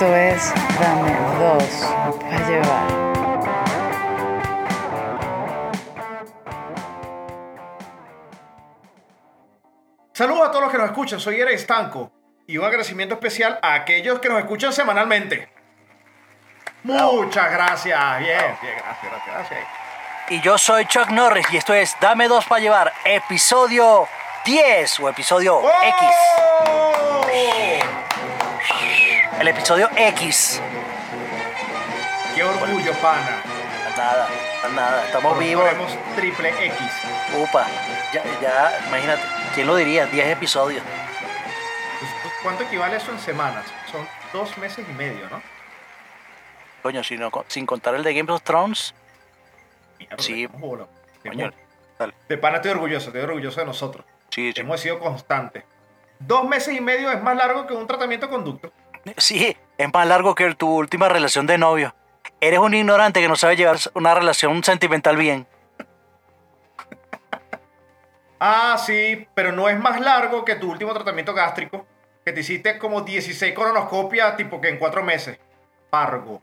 Esto es Dame dos para llevar. Saludos a todos los que nos escuchan, soy Eric Estanco y un agradecimiento especial a aquellos que nos escuchan semanalmente. Muchas gracias, bien, bien, gracias, gracias, gracias. Y yo soy Chuck Norris y esto es Dame dos para llevar, episodio 10 o episodio X. El episodio X. ¡Qué orgullo, pana! Nada, nada, estamos Por- vivos. Ponemos triple X. Upa, ya, ya, imagínate, ¿quién lo diría? 10 episodios. Pues, ¿Cuánto equivale eso en semanas? Son dos meses y medio, ¿no? Coño, si no, sin contar el de Game of Thrones. Mierda, Sí. Coño, dale. De pana estoy orgulloso, estoy orgulloso de nosotros. Sí, sí. Hemos sido constantes. Dos meses y medio es más largo que un tratamiento de conducto. Sí, es más largo que tu última relación de novio. Eres un ignorante que no sabe llevar una relación sentimental bien. Ah, sí, pero no es más largo que tu último tratamiento gástrico, que te hiciste como 16 colonoscopias, tipo que en cuatro meses. Pargo.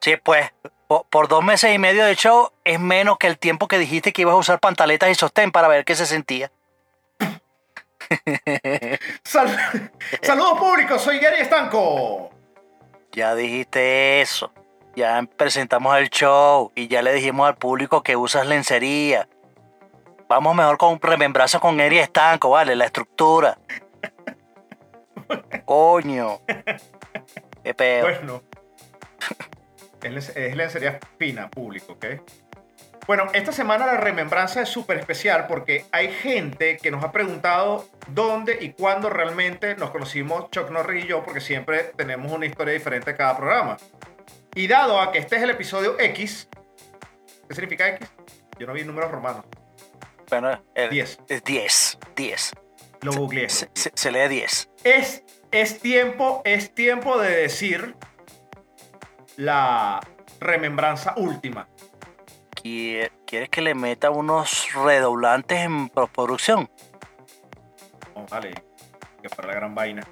Sí, pues, po- por, dos meses y medio de show es menos que el tiempo que dijiste que ibas a usar pantaletas y sostén para ver qué se sentía. Sal- Saludos públicos, soy Gary Estanco. Ya dijiste eso. Ya presentamos el show y ya le dijimos al público que usas lencería. Vamos mejor con remembrazo con Eri Estanco, ¿vale? La estructura. Coño. Qué peor. Bueno, es lencería fina, público, ¿ok? Bueno, esta semana la remembranza es súper especial porque hay gente que nos ha preguntado dónde y cuándo realmente nos conocimos Chuck Norris y yo, porque siempre tenemos una historia diferente en cada programa. Y dado a que este es el episodio X, ¿qué significa X? Yo no vi números romanos. Bueno, el- 10. Es 10. 10. Lo googleé. Se, se- se lee 10. Es, es tiempo, es tiempo de decir la remembranza última. ¿Quie- ¿Quieres que le meta unos redoblantes en postproducción? Oh, vale, que para la gran vaina.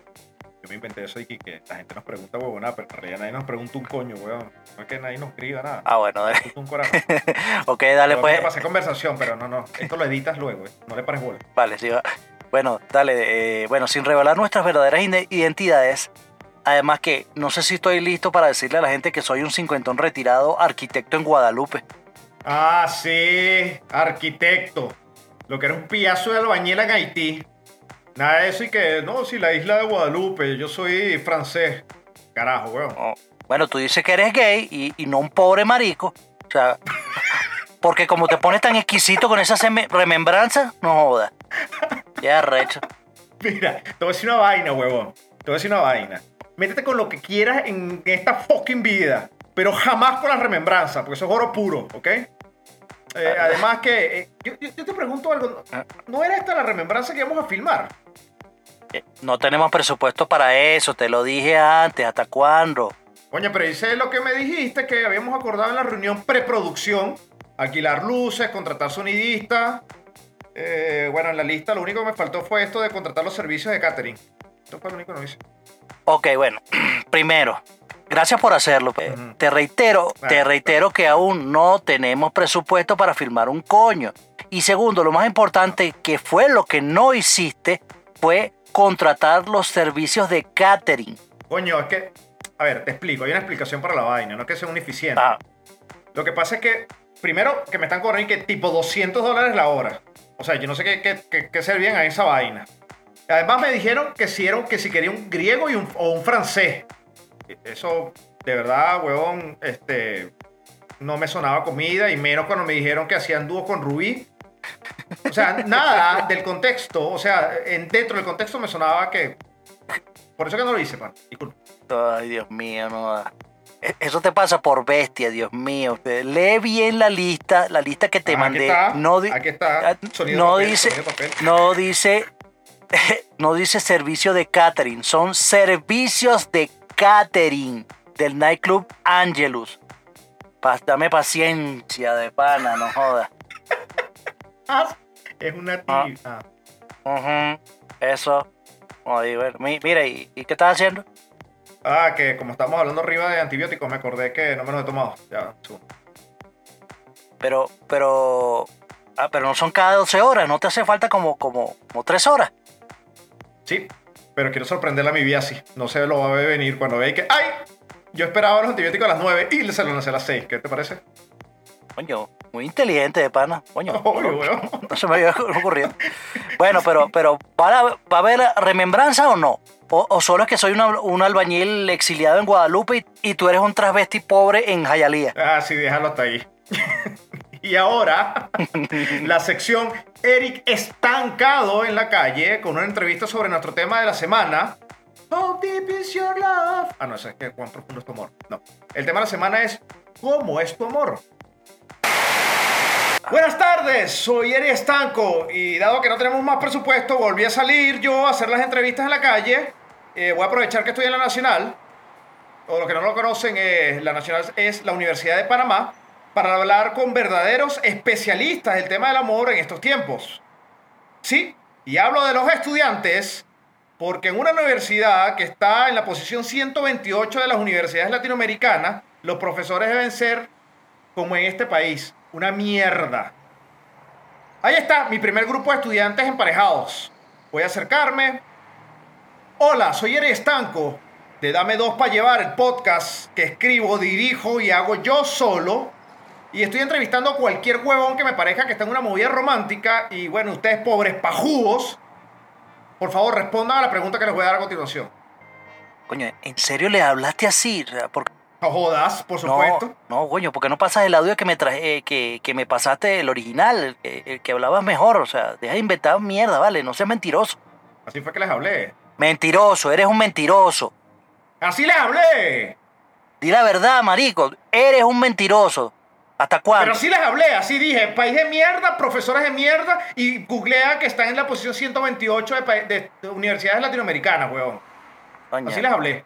Yo me inventé eso y que, la gente nos pregunta, huevona, pero en realidad nadie nos pregunta un coño, weón. No es que nadie nos escriba nada. Ah, bueno, dale. Un corazón. ok, dale Yo pues. pasé conversación, pero no, no. Esto lo editas luego, eh. No le pares bola. Vale, sí, va. Bueno, dale. eh, bueno, sin revelar nuestras verdaderas ide- identidades, además que no sé si estoy listo para decirle a la gente que soy un cincuentón retirado arquitecto en Guadalupe. Ah, sí, arquitecto. Lo que era un pillazo de albañil en Haití. Nada de eso y que, no, si la isla de Guadalupe, yo soy francés. Carajo, weón. Oh, Bueno, tú dices que eres gay y, y no un pobre marico. O sea, porque como te pones tan exquisito con esas seme- remembranzas, no jodas. Ya, recho. Mira, te voy a decir una vaina, huevón. Te voy a decir una vaina. Métete con lo que quieras en esta fucking vida, pero jamás con la remembranza, porque eso es oro puro, ¿ok? Eh, además que, eh, yo, te pregunto algo, ¿no- ¿no era esta la remembranza que íbamos a filmar? Eh, No tenemos presupuesto para eso, te lo dije antes, ¿hasta cuándo? Coño, pero hice lo que me dijiste que habíamos acordado en la reunión preproducción, alquilar luces, contratar sonidistas. Bueno, en la lista lo único que me faltó fue esto de contratar los servicios de catering. Esto fue lo único que no hice. Ok, bueno, primero, gracias por hacerlo. Ujú. Te reitero, te reitero que aún no tenemos presupuesto para filmar un coño. Y segundo, lo más importante, que fue lo que no hiciste, fue contratar los servicios de catering. Coño, es que, a ver, te explico, hay una explicación para la vaina, no es que sea un eficiente. Ah, Lo que pasa es que, primero, que me están cobrando que tipo 200 dólares la hora. O sea, yo no sé qué, qué, qué, qué servían a esa vaina. Además me dijeron que si, era que si quería un griego y un, o un francés. Eso, de verdad, huevón, este, no me sonaba comida y menos cuando me dijeron que hacían dúo con Rubí. O sea, nada del contexto. O sea, en, dentro del contexto me sonaba que... Por eso que no lo hice, pan. Disculpa. Ay, Dios mío, no. E- Eso te pasa por bestia, Dios mío. Usted Lee bien la lista, la lista que te Ah, mandé. Aquí está, no aquí está. Sonido no papel, dice, sonido papel. no dice, no dice servicio de catering, son servicios de catering del nightclub Angelus. Pa- dame paciencia de pana, no jodas. Ah, Es una Ah. tía. Ujú, Eso. Oye, bueno, mi- mira, ¿y, y qué estás haciendo? Ah, que como estamos hablando arriba de antibióticos, me acordé que no me los he tomado. Ya. Pero, pero, ah, pero no son cada 12 horas, no te hace falta como, como, como 3 horas. Sí, pero quiero sorprenderla a mi vida así. No se lo va a ver venir cuando ve que, ¡ay! Yo esperaba los antibióticos a las 9 y se los lancé a las 6. ¿Qué te parece? Coño, muy inteligente de pana. Coño, no, se me había ocurrido. Bueno, pero, pero ¿va a, va a haber remembranza o no? O, o solo es que soy una- un albañil exiliado en Guadalupe y, y tú eres un transvesti pobre en Jayalía. Ah, sí, déjalo hasta ahí. y ahora, la sección Eric estancado en la calle con una entrevista sobre nuestro tema de la semana. How deep is your love? Ah, no, es que cuán profundo es tu amor. No. El tema de la semana es ¿Cómo es tu amor? Buenas tardes, soy Eri Estanco y dado que no tenemos más presupuesto, volví a salir yo a hacer las entrevistas en la calle. Eh, voy a aprovechar que estoy en la Nacional o los que no lo conocen, eh, la Nacional es la Universidad de Panamá, para hablar con verdaderos especialistas del tema del amor en estos tiempos. Sí, y hablo de los estudiantes, porque en una universidad que está en la posición 128 de las universidades latinoamericanas, los profesores deben ser, como en este país, una mierda. Ahí está, mi primer grupo de estudiantes emparejados. Voy a acercarme. Hola, soy Eri Estanco de Dame Dos para Llevar, el podcast que escribo, dirijo y hago yo solo. Y estoy entrevistando a cualquier huevón que me parezca que está en una movida romántica. Y bueno, ustedes pobres pajudos, por favor respondan a la pregunta que les voy a dar a continuación. Coño, ¿en serio le hablaste así? O sea, ¿Por No jodas, por No, supuesto. no, coño, ¿por qué no pasas el audio que me traje, eh, que, que me pasaste el original, el que, el que hablabas mejor? O sea, deja de inventar mierda, vale, no seas mentiroso. Así fue que les hablé. Mentiroso, eres un mentiroso. Así les hablé. Di la verdad, marico, eres un mentiroso. ¿Hasta cuándo? Pero así les hablé, así dije, país de mierda, profesores de mierda, y googlea que están en la posición 128 de, de- de universidades latinoamericanas, weón. Coño, Así les hablé.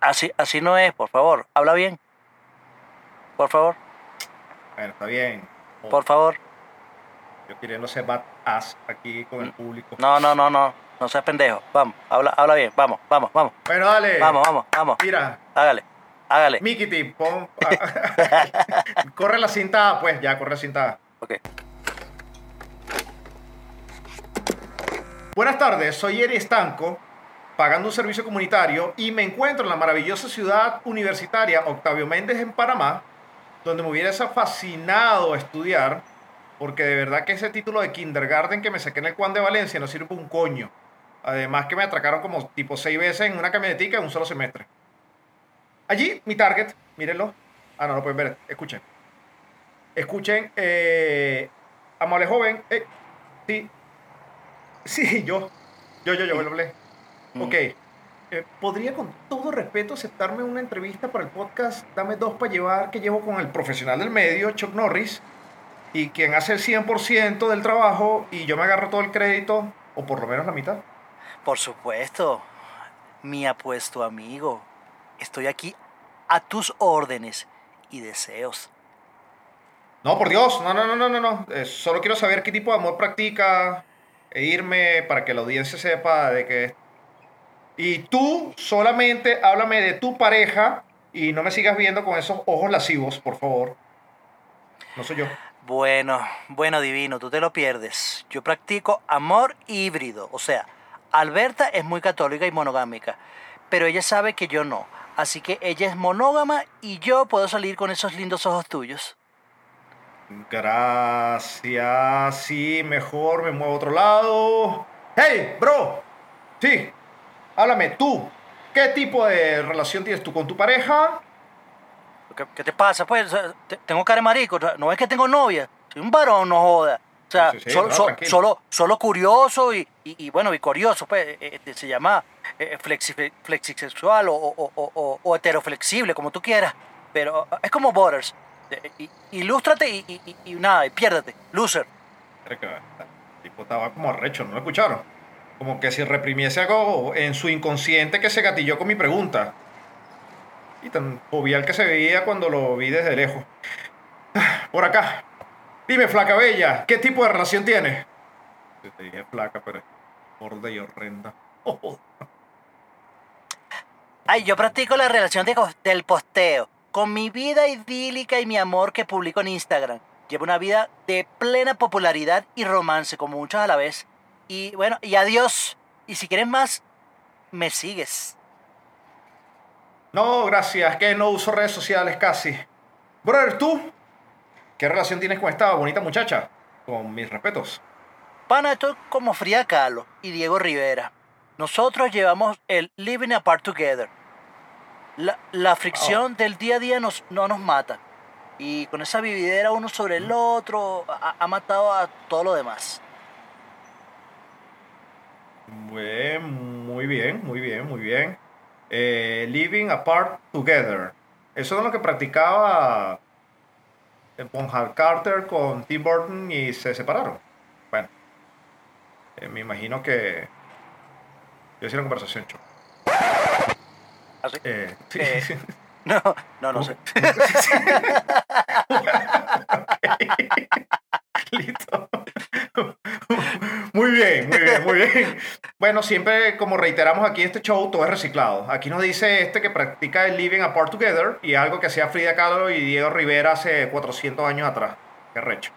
así, así no es, por favor. Habla bien. Por favor, Bueno, está bien. por favor. Yo queriendo ser bad ass aquí con el público. No, no, no, no. No seas pendejo. Vamos, habla, habla bien. Vamos, vamos, vamos. Bueno, dale. Vamos, vamos, vamos. Mira, Hágale, hágale. Mikiti, pon. corre la cinta, pues ya, corre la cinta. Ok. Buenas tardes, soy Eri Estanco, pagando un servicio comunitario y me encuentro en la maravillosa ciudad universitaria Octavio Méndez en Panamá, donde me hubiese fascinado estudiar, porque de verdad que ese título de kindergarten que me saqué en el Juan de Valencia no sirve un coño. Además que me atracaron como tipo seis veces en una camionetica en un solo semestre. Allí, mi target, mírenlo. Ah, no lo pueden ver, escuchen. Escuchen, eh, amable joven, eh, sí, Sí, yo. Yo, yo, yo, lo hablé. Mm. Ok. Eh, ¿Podría con todo respeto aceptarme una entrevista para el podcast Dame dos para llevar que llevo con el profesional del medio, Chuck Norris, y quien hace el 100% del trabajo y yo me agarro todo el crédito, o por lo menos la mitad? Por supuesto, mi apuesto amigo. Estoy aquí a tus órdenes y deseos. No, por Dios, no, no, no, no, no, no. Eh, solo quiero saber qué tipo de amor practica e irme para que la audiencia sepa de qué es. Y tú solamente háblame de tu pareja y no me sigas viendo con esos ojos lascivos, por favor. No soy yo. Bueno, bueno, divino, tú te lo pierdes. Yo practico amor híbrido. O sea, Alberta es muy católica y monogámica, pero ella sabe que yo no. Así que ella es monógama y yo puedo salir con esos lindos ojos tuyos. Gracias. Sí, mejor me muevo a otro lado. Hey, bro. Sí. Háblame tú. ¿Qué tipo de relación tienes tú con tu pareja? ¿Qué, qué te pasa? Pues, tengo cara de marico. No es que tengo novia. Soy un varón, no joda. O sea, Sí, sí, solo, no, solo, solo curioso y, y- y, bueno, y curioso, pues, eh, eh, se llama eh, flexi- flexisexual o, o, o- o- o heteroflexible, como tú quieras. Pero eh, es como Borders. Eh, Ilústrate y, y- nada, y piérdete. Loser. Tipo estaba como arrecho, ¿no lo escucharon? Como que si reprimiese algo en su inconsciente que se gatilló con mi pregunta. Y tan jovial que se veía cuando lo vi desde lejos. Ah, Por acá. Dime, flaca bella, ¿qué tipo de relación tienes? Yo Te dije flaca, pero es gorda y horrenda. Oh, Ay, yo practico la relación de del posteo. Con mi vida idílica y mi amor que publico en Instagram. Llevo una vida de plena popularidad y romance, como muchos a la vez. Y bueno, y adiós. Y si quieres más, me sigues. No, gracias, que no uso redes sociales casi. Brother, ¿tú? ¿Qué relación tienes con esta bonita muchacha? Con mis respetos. Pana, esto es como Frida Kahlo y Diego Rivera. Nosotros llevamos el living apart together. La, la fricción del día a día nos, no nos mata. Y con esa vividera uno sobre el otro ha, ha matado a todo lo demás. Buen, muy bien, muy bien, muy bien. Eh, living apart together. Eso es lo que practicaba Bonham Carter con Tim Burton y se separaron. Bueno, eh, me imagino que yo hice una conversación. ¿Así? Eh, sí, Eh. No, no, no sé. Listo. Muy bien, muy bien, muy bien. Bueno, siempre como reiteramos aquí este show, todo es reciclado. Aquí nos dice este que practica el Living Apart Together y algo que hacía Frida Kahlo y Diego Rivera hace 400 años atrás. Qué recho.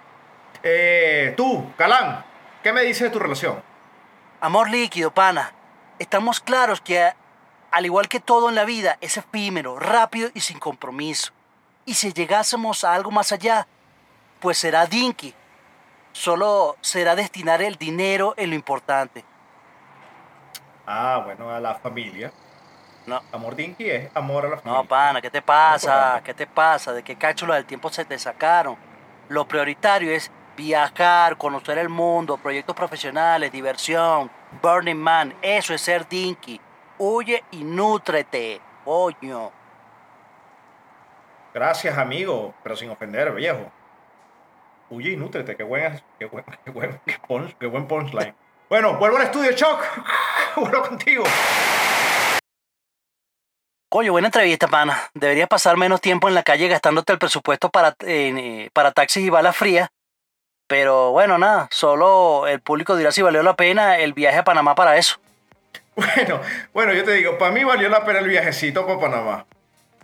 Eh, tú, Galán, ¿qué me dices de tu relación? Amor líquido, pana. Estamos claros que, al igual que todo en la vida, es efímero, rápido y sin compromiso. Y si llegásemos a algo más allá, pues será dinky. Solo será destinar el dinero en lo importante. Ah, bueno, a la familia. No. Amor Dinky es amor a la familia. No, pana, ¿qué te pasa? ¿Qué te pasa? ¿De qué cápsula del tiempo se te sacaron? Lo prioritario es viajar, conocer el mundo, proyectos profesionales, diversión, Burning Man. Eso es ser dinky. Huye y nútrete, coño. Gracias, amigo, pero sin ofender, viejo. Huye y nútrete, qué buen, qué buen, qué buen, qué punch- qué buen punchline. Bueno, vuelvo al estudio, Choc. vuelvo contigo. Coño, buena entrevista, pana. Deberías pasar menos tiempo en la calle gastándote el presupuesto para, eh, para taxis y balas frías. Pero bueno, nada, solo el público dirá si valió la pena el viaje a Panamá para eso. Bueno, bueno, yo te digo, para mí valió la pena el viajecito para Panamá.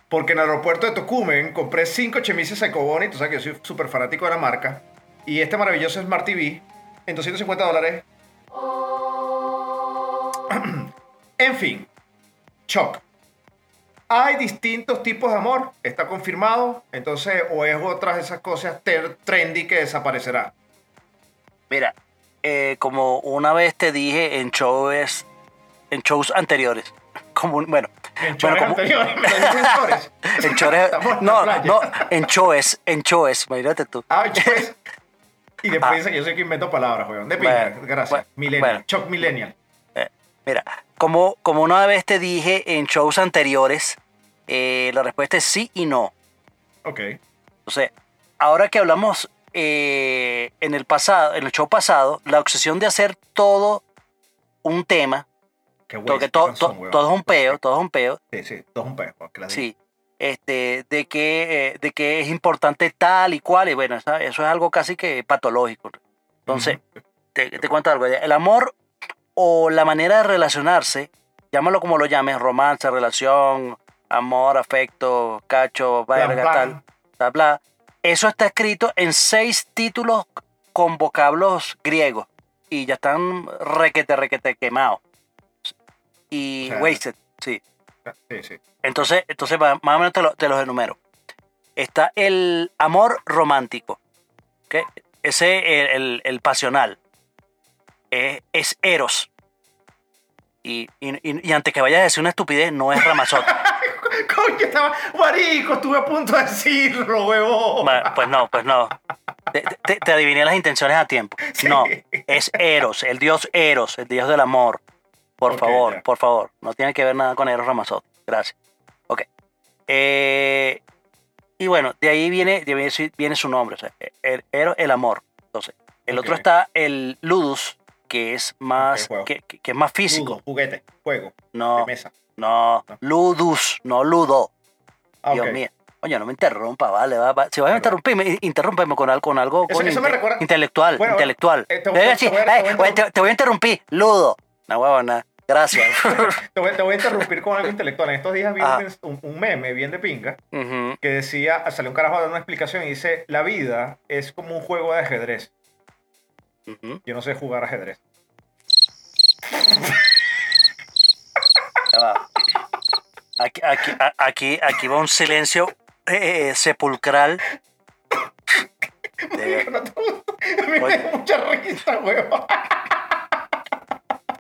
Porque en el aeropuerto de Tocumen compré cinco chemises Ecoboni, tú sabes que yo soy súper fanático de la marca. Y este maravilloso Smart TV en 250 dólares. en fin, Choc. Hay distintos tipos de amor, está confirmado. Entonces, o es otras de esas cosas trendy que desaparecerá. Mira, eh, como una vez te dije en shows, en shows anteriores, bueno, En bueno, chores como- anteriores, en la no, no, en shows, en shows, imagínate tú. Ah, pues. Y después Ah. yo soy que invento palabras, weón. De Bueno, gracias. bueno, millennial. bueno. Choc millennial. Mira, como, como una vez te dije en shows anteriores, eh, la respuesta es sí y no. Ok. Entonces, ahora que hablamos eh, en el pasado, en el show pasado, la obsesión de hacer todo un tema, Qué to- canción, to- weón. todo es un peo, todo es un peo, Sí, sí, todo es un peo. que sí, este, de que, eh, de que es importante tal y cual, y bueno, eso es algo casi que patológico. Entonces, te, te cuento algo. El amor o la manera de relacionarse, llámalo como lo llames, romance, relación, amor, afecto, cacho, verga, tal, bla, bla. Eso está escrito en seis títulos con vocablos griegos y ya están requete, requete quemados. Y wasted, sí. Sí, sí. Entonces, entonces más o menos te, lo- te los enumero. Está el amor romántico, ¿ok? ese el, el- el pasional. Es, es eros. Y, y, antes que vayas a decir una estupidez, no es ramazote. Coño, estaba. Marico, estuve a punto de decirlo, huevón. Bueno, pues no, pues no. Te, te- te adiviné las intenciones a tiempo. No, es Eros, el dios Eros, el dios del amor. Por favor, por favor. No tiene que ver nada con Eros Ramazotti. Gracias. Ok. Eh, y bueno, de ahí viene, de ahí viene su nombre. o sea, el, Eros, el amor. Entonces, el otro está el Ludus, que es más, que, que- es más físico. Jugo, juguete, juego, de No, mesa. no, No. Ludus, no Ludo. Ah, Dios mío. Oye, no me interrumpa, vale. va, va. Si vas a interrumpirme, interrúmpeme con algo, con algo Eso- coño, eso me recuerda- intelectual. Bueno, intelectual. eh, te- Debe te- decir, te voy a- te "Eh, voy a oye, te, te voy a interrumpir, ludo. No, huevona. Gracias. Te voy, te voy a interrumpir con algo intelectual. En estos días vi Ah. un, un meme bien de pinga que decía, salió un carajo dando una explicación y dice, la vida es como un juego de ajedrez. Yo no sé jugar ajedrez. Aquí, aquí, aquí, aquí va un silencio eh, sepulcral. No te mí me Oye. mucha risa, huevo.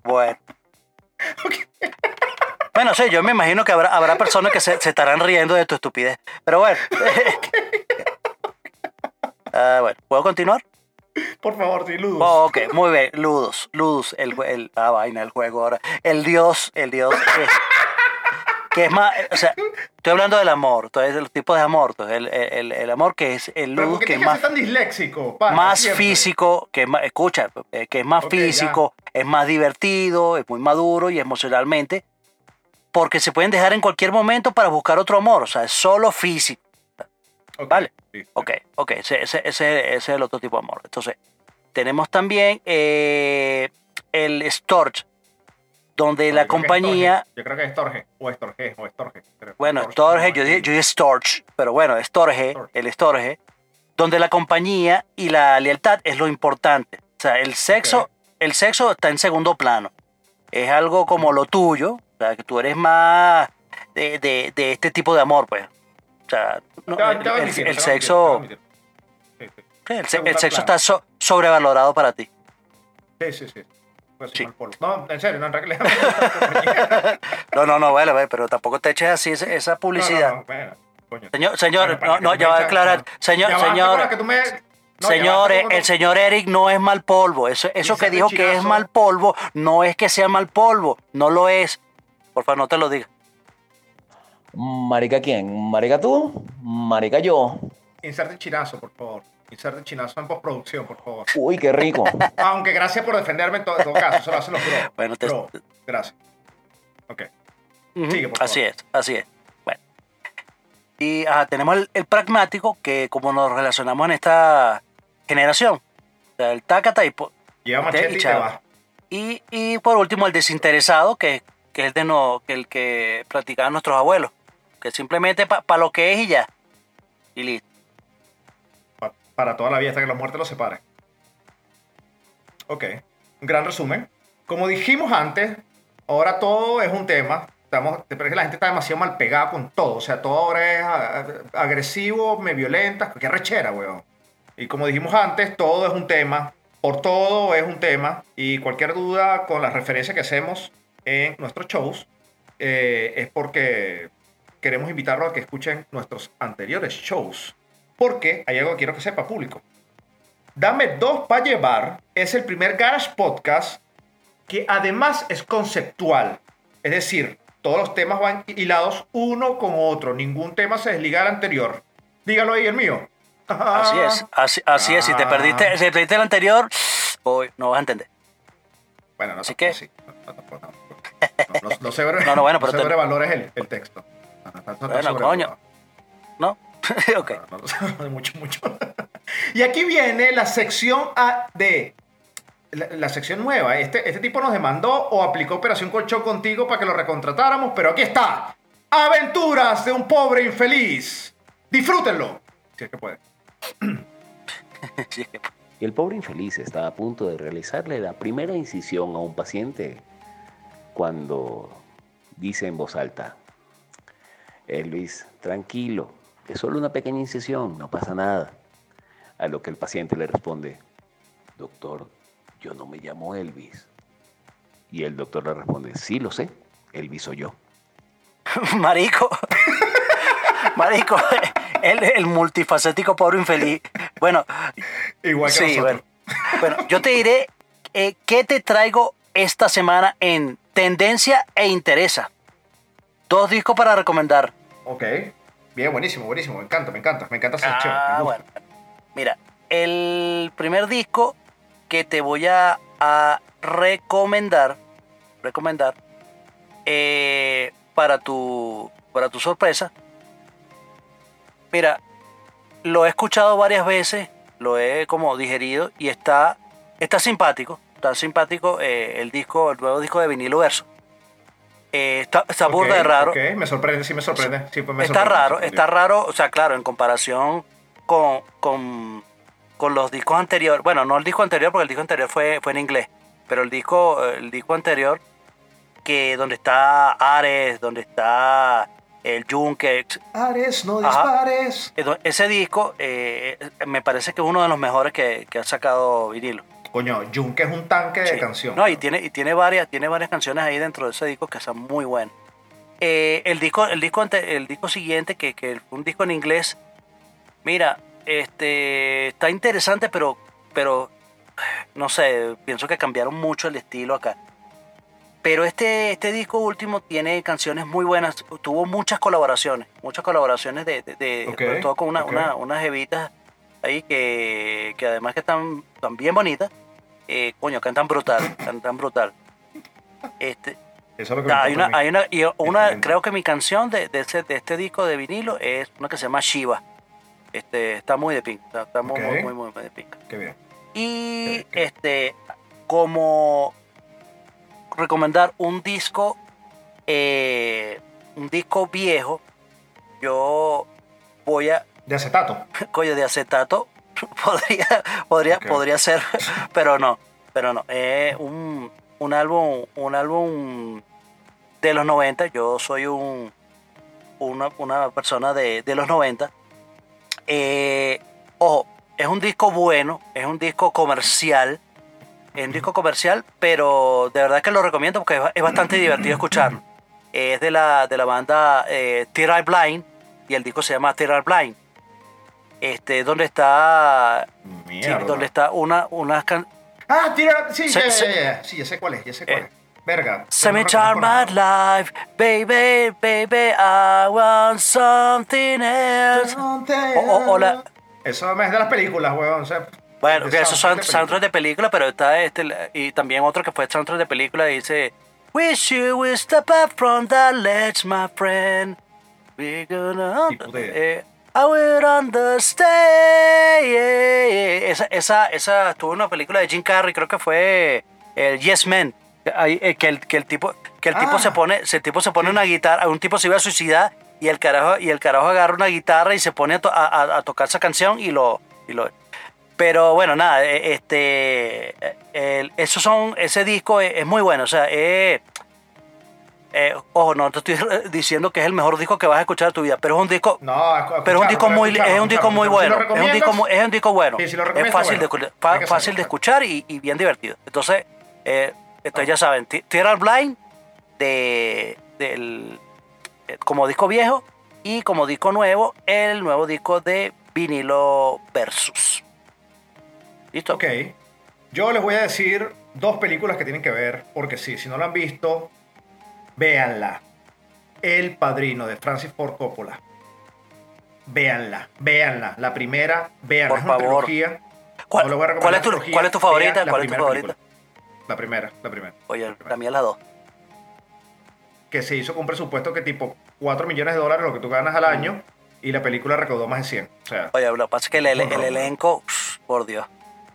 Bueno. Bueno, sí, yo me imagino que habrá, habrá personas que se, se estarán riendo de tu estupidez. Pero bueno. Ah, bueno, ¿puedo continuar? Por favor, di luz. Oh, ok, muy bien. Ludus, Ludus, el, el, la vaina, el juego ahora. El dios, el dios. eh, que es más, eh, o sea, estoy hablando del amor, entonces el tipo de amor, entonces el, el, el amor que es el Pero Ludus ¿por qué que es más, tan disléxico? más siempre? físico, que es más, escucha, eh, que es más ya. físico, es más divertido, es muy maduro y emocionalmente, porque se pueden dejar en cualquier momento para buscar otro amor, o sea, es solo físico. Vale. sí. Ok, ok, ese, ese, ese- ese es el otro tipo de amor. Entonces, tenemos también eh, el Storch, donde No, la yo compañía. Yo creo que es Storge. O Storge. O Storge. Bueno, Storge yo dije, yo dije Storch, pero bueno, Storge, Storge. el Storge, donde la compañía y la lealtad es lo importante. O sea, el sexo, el sexo está en segundo plano. Es algo como lo tuyo, o sea, que tú eres más de, de- de este tipo de amor, pues. O sea, no, el, sexo. Sí, el, sexo está so- sobrevalorado para ti. Sí, sí, sí. Pues Sí. mal polvo. No, en serio, no, en realidad. No, no, no, vale, vale, pero tampoco te eches así esa, publicidad. No, no, no, bueno, coño. Señor, señor, Bueno, no, no, ya va a aclarar. no. Señor, señor, recuerda que tú me- no, señores, el señor Eric no es mal polvo. Eso, eso que dijo que es Chirazo. mal polvo, no es que sea mal polvo, no lo es. Por favor, no te lo diga. ¿Marica quién? ¿Marica tú? ¿Marica yo? Inserte chinazo, por favor. Inserte chinazo en postproducción, por favor. Uy, qué rico. Aunque gracias por defenderme en todo, en todo caso. Lo hacen los bro. Bueno, te- Bro, gracias. Ok. Sigue, por así favor. es, así es. Bueno. Y ajá, tenemos el, el pragmático, que como nos relacionamos en esta generación, o sea, el tacata y, Lleva machete y y te chao. va. y, y por último el desinteresado, que, que es el, de no, que el que practicaban nuestros abuelos, que simplemente para lo que es y ya. Y listo. Pa- para toda la vida hasta que la muerte los separe. Ok, un gran resumen. Como dijimos antes, ahora todo es un tema. Estamos, la gente está demasiado mal pegada con todo. O sea, todo ahora es a- a- agresivo, me violenta. Qué rechera, weón. Y como dijimos antes, todo es un tema. Por todo es un tema. Y cualquier duda con las referencias que hacemos en nuestros shows eh, es porque queremos invitarlos a que escuchen nuestros anteriores shows. Porque hay algo que quiero que sepa público. Dame dos para llevar es el primer Garage Podcast que además es conceptual. Es decir, todos los temas van hilados uno con otro. Ningún tema se desliga del anterior. Dígalo ahí el mío. Así es, así, así es. Si te Ah. perdiste, si te perdiste el anterior, hoy no vas a entender. Bueno, no que- así. No. No, no, no sobre- No, no, bueno, pero no te- sobrevalores el, el texto. No, no, no, no, Bueno, coño. ¿No? ok. No, no, no, mucho, mucho. y aquí viene la sección A de. La, la sección nueva. Este, este tipo nos demandó o aplicó Operación Colchón contigo para que lo recontratáramos, pero aquí está. Aventuras de un pobre infeliz. Disfrútenlo. Si es que puede. El pobre infeliz está a punto de realizarle la primera incisión a un paciente cuando dice en voz alta, Elvis, tranquilo, es solo una pequeña incisión, no pasa nada. A lo que el paciente le responde, doctor, yo no me llamo Elvis. Y el doctor le responde, sí lo sé, Elvis soy yo. Marico. Marico. El, el multifacético pobre infeliz. Bueno, Igual que sí, nosotros. bueno. Bueno, yo te diré eh, qué te traigo esta semana en tendencia e interesa. Dos discos para recomendar. Ok. Bien, buenísimo, buenísimo. Me encanta, me encanta. Me encanta me Ah, gusta. bueno. Mira, el primer disco que te voy a, a recomendar, recomendar, eh, para tu, para tu sorpresa. Mira, lo he escuchado varias veces, lo he como digerido y está, está simpático, está simpático eh, el disco, el nuevo disco de vinilo verso. Eh, está burda de raro. ok, me sorprende, sí me sorprende. Sí, pues me está sorprende, raro, está raro, o sea, claro, en comparación con, con, con los discos anteriores. Bueno, no el disco anterior, porque el disco anterior fue, fue en inglés, pero el disco, el disco anterior, que donde está Ares, donde está el Junkex, Ares, no dispares. ese disco eh, me parece que es uno de los mejores que, que ha sacado vinilo. Coño, Junke es un tanque de canción. No, y tiene, y tiene varias, tiene varias canciones ahí dentro de ese disco que son muy buenas. Eh, el disco, el disco ante- el disco siguiente, que, que fue un disco en inglés, mira, este está interesante, pero, pero no sé, pienso que cambiaron mucho el estilo acá. Pero este, este disco último tiene canciones muy buenas. Tuvo muchas colaboraciones. Muchas colaboraciones de, de- de- sobre todo con una, ok. una- unas evitas ahí que, que además que están, están bien bonitas. Eh, coño, cantan brutal. Cantan brutal. Este, Eso es lo que me hay una, hay una, y una creo que mi canción de, de, ese- de este disco de vinilo es una que se llama Shiva. Este, está muy de pink. Está, está muy, Ok. muy, muy, muy de pink. Qué bien. Y Ok, ok. este, como recomendar un disco, eh, un disco viejo, yo voy a, De acetato. coño, de acetato, podría, podría, podría ser, pero no, pero no. Es un, un álbum, un álbum de los 90. Yo soy un, una, una persona de, de los 90. Eh, ojo, es un disco bueno, es un disco comercial. Es un disco comercial, pero de verdad que lo recomiendo porque es bastante divertido escucharlo. Es de la, de la banda eh, Tear Eye Blind y el disco se llama Tear Eye Blind. Este, donde está, sí, Mierda. donde está una, unas can- Ah, tira. Sí, Se- ya, se- ya, ya. Sí, ya sé cuál es, ya sé cuál Eh. es. Verga. Semi no Charm My. Life, baby, baby, I want something else. O, o- o la- Eso es de las películas, weón. O sea, bueno, que esos son soundtracks de película, pero está este, y también otro que fue soundtrack de película, dice, Wish you would step up from that ledge, my friend. We're gonna... Eh, I will understand. Esa, esa, esa estuvo en una película de Jim Carrey, creo que fue el Yes Man. Eh, Que el, que el tipo, que el tipo Ah. se pone, se- el tipo se pone una guitarra, un tipo se iba a suicidar y el carajo, y el carajo agarra una guitarra y se pone a, to- a- a- a tocar esa canción y lo, y lo pero bueno, nada, eh, este, eh, el- esos son, ese disco es, es muy bueno, o sea, eh, eh, ojo, no te estoy diciendo que es el mejor disco que vas a escuchar en tu vida, pero es un disco, No, pero es un disco muy, es un disco muy bueno, Si lo es un disco, muy- recomiendas, es un disco bueno, Sí, si lo es fácil de, bueno. que fácil de escuchar y, y bien divertido. Entonces, eh, entonces ya saben, Ti- Tierra Blind de, del, eh, como disco viejo y como disco nuevo, el nuevo disco de vinilo versus. ¿Listo? Ok. Yo les voy a decir dos películas que tienen que ver, porque sí, si no la han visto, véanla. El Padrino de Francis Ford Coppola. Véanla, véanla. La primera, véanla. Por es una favor. trilogía. ¿Cuál, No cuál es tu, cuál es tu favorita? la ¿Cuál es tu favorita? película. La primera, la primera. Oye, la mía es la dos. Que se hizo con un presupuesto que tipo 4 millones de dólares, lo que tú ganas al año, y la película recaudó más de 100. O sea, Oye, lo que pasa es que el, elenco, por Dios,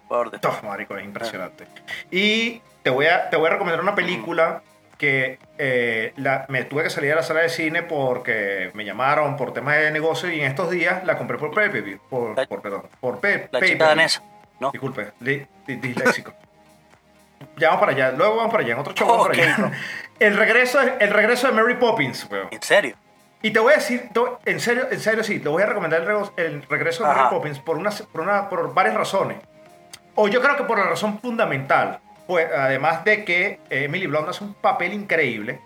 por Dios. Marico, es impresionante. Y te voy a, te voy a recomendar una película que eh, la- me tuve que salir a la sala de cine porque me llamaron por temas de negocio y en estos días la compré por pay por, La- por, perdón, por pay- La pay- chica danesa, ¿no? Disculpe, di- di- disléxico. ya vamos para allá, luego vamos para allá, en otro show vamos Ok, para allá. El regreso, el regreso de Mary Poppins, weón. ¿En serio? Y te voy a decir, en serio, en serio sí, te voy a recomendar el, el regreso de Ajá. Mary Poppins por, una, por, una, por varias razones. O yo creo que por la razón fundamental, pues además de que eh, Emily Blunt hace un papel increíble,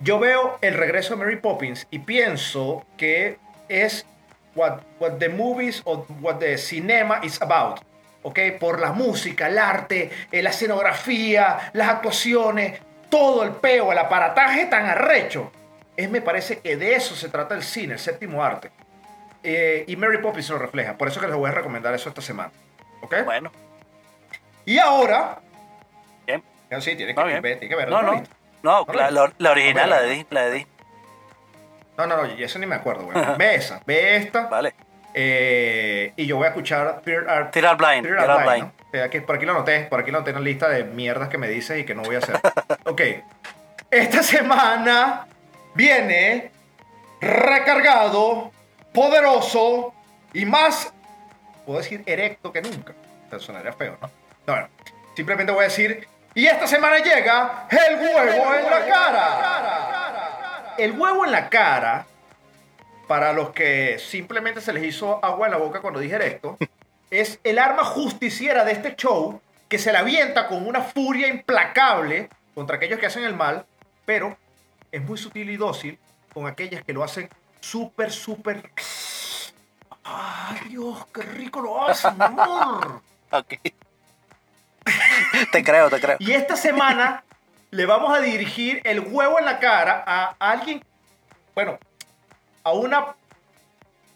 yo veo el regreso de Mary Poppins y pienso que es what, what the movies o what the cinema is about. ¿Ok? Por la música, el arte, eh, la escenografía, las actuaciones, todo el peo, el aparataje tan arrecho. Es, me parece que de eso se trata el cine, el séptimo arte. Eh, y Mary Poppins lo refleja. Por eso que les voy a recomendar eso esta semana. ¿Ok? Bueno, Y ahora. Ya, Sí, tiene No, que, ver, tiene que ver. No, no. No, No, la, no. la- la original, No, la no. de Disney, la de Disney. No, no, no, y eso ni me acuerdo, güey. Ve esa, ve esta. Vale. eh, y yo voy a escuchar Fear Art. Tirar blind, tirar Art Blind, blind. ¿no? Eh, aquí- por aquí lo anoté, por aquí lo anoté en la lista de mierdas que me dices y que no voy a hacer. ok. esta semana viene recargado, poderoso y más, puedo decir, erecto que nunca. Eso sonaría feo, ¿no? No, bueno, simplemente voy a decir, y esta semana llega el huevo en la cara. El huevo en la cara, para los que simplemente se les hizo agua en la boca cuando dije erecto, es el arma justiciera de este show que se la avienta con una furia implacable contra aquellos que hacen el mal, pero es muy sutil y dócil con aquellas que lo hacen súper, súper... ¡Ay, Dios, qué rico lo hace, amor! Ok. te creo, te creo. Y esta semana le vamos a dirigir el huevo en la cara a alguien, bueno, a un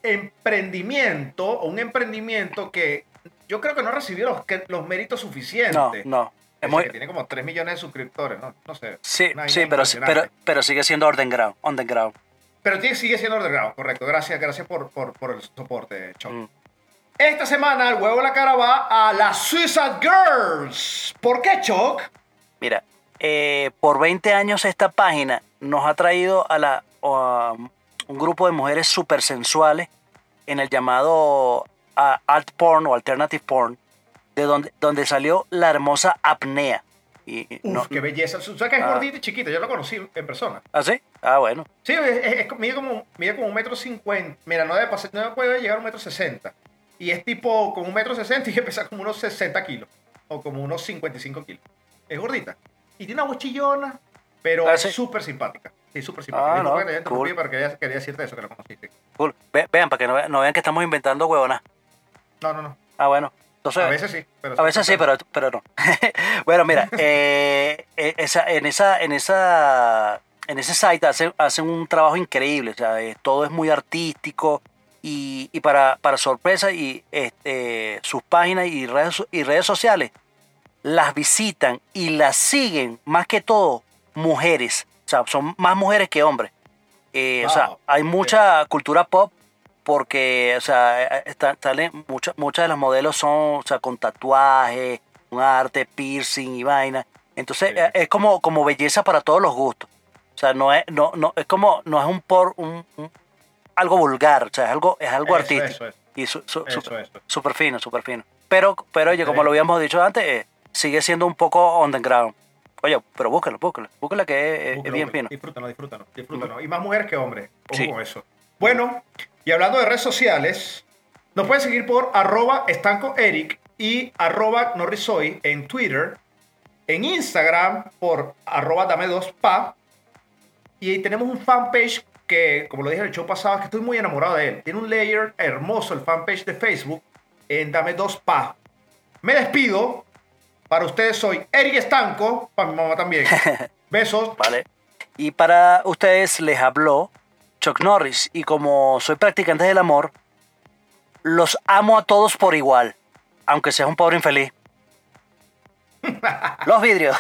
emprendimiento, un emprendimiento que yo creo que no recibió los, los méritos suficientes. No, no. Es muy- que tiene como 3 millones de suscriptores, no, no sé. Sí, sí, pero, pero, pero sigue siendo underground. underground. Pero sigue siendo underground, correcto. Gracias, gracias por, por, por el soporte, Choc. Mm. Esta semana el huevo en la cara va a las Suicide Girls. ¿Por qué, Choc? Mira, eh, por 20 años esta página nos ha traído a, la, a un grupo de mujeres súper sensuales en el llamado alt porn o alternative porn, de donde, donde salió la hermosa apnea. Y, Uf, no- qué belleza. Tú sabes que es Ah. gordita y chiquita, yo la conocí en persona. ¿Ah, sí? Ah, bueno. Sí, es, es- es- mide, como, mide como un metro cincuenta. Mira, no debe, pasar, no puede llegar a un metro sesenta. Y es tipo con un metro sesenta y pesa como unos 60 kilos. O como unos 55 kilos. Es gordita. Y tiene una voz chillona, pero Ah, sí. súper simpática. Sí, súper simpática. Ah, no, que te cool. pero quería, quería decirte eso, que la conociste. Cool. Ve- vean, para que no, ve- no vean que estamos inventando huevonas. No, no, no. Ah, bueno. Entonces, A veces sí. Pero A veces sí, pero, pero no. bueno, mira, eh, eh, esa, en, esa, en, esa, en ese site hacen, hacen un trabajo increíble. O sea, eh, todo es muy artístico y, y para, para sorpresa y este, sus páginas y redes, y redes sociales las visitan y las siguen más que todo mujeres. O sea, son más mujeres que hombres. Eh, O sea, hay mucha cultura pop porque, o sea, está- salen muchas muchas de las modelos son, o sea, con tatuajes, un arte, piercing y vaina. Entonces, Sí. eh, es como, como belleza para todos los gustos. O sea, no es, no, no, es como, no es un por, un, un- algo vulgar, o sea, es algo, es algo Eso, artístico. eso, eso. Y su, su- Eso, super, super fino, super fino. Pero, pero oye, como lo habíamos dicho antes, eh, sigue siendo un poco underground. Oye, pero búscalo, búscalo. Búscalo que es- bien fino. Disfrútalo, disfrútalo, disfrútalo. Y más mujeres que hombres. Sí. eso. Bueno, y hablando de redes sociales, nos pueden seguir por arroba estancoeric y arroba norrisoy en Twitter, en Instagram por arroba dame dos pa. Y ahí tenemos un fanpage que, como lo dije en el show pasado, es que estoy muy enamorado de él. Tiene un layer hermoso el fanpage de Facebook en dame dos pa. Me despido. Para ustedes soy Eric Estanco, para mi mamá también. Besos. ¿vale? Y para ustedes les habló Chuck Norris. Y como soy practicante del amor, los amo a todos por igual, aunque seas un pobre infeliz. Los vidrios.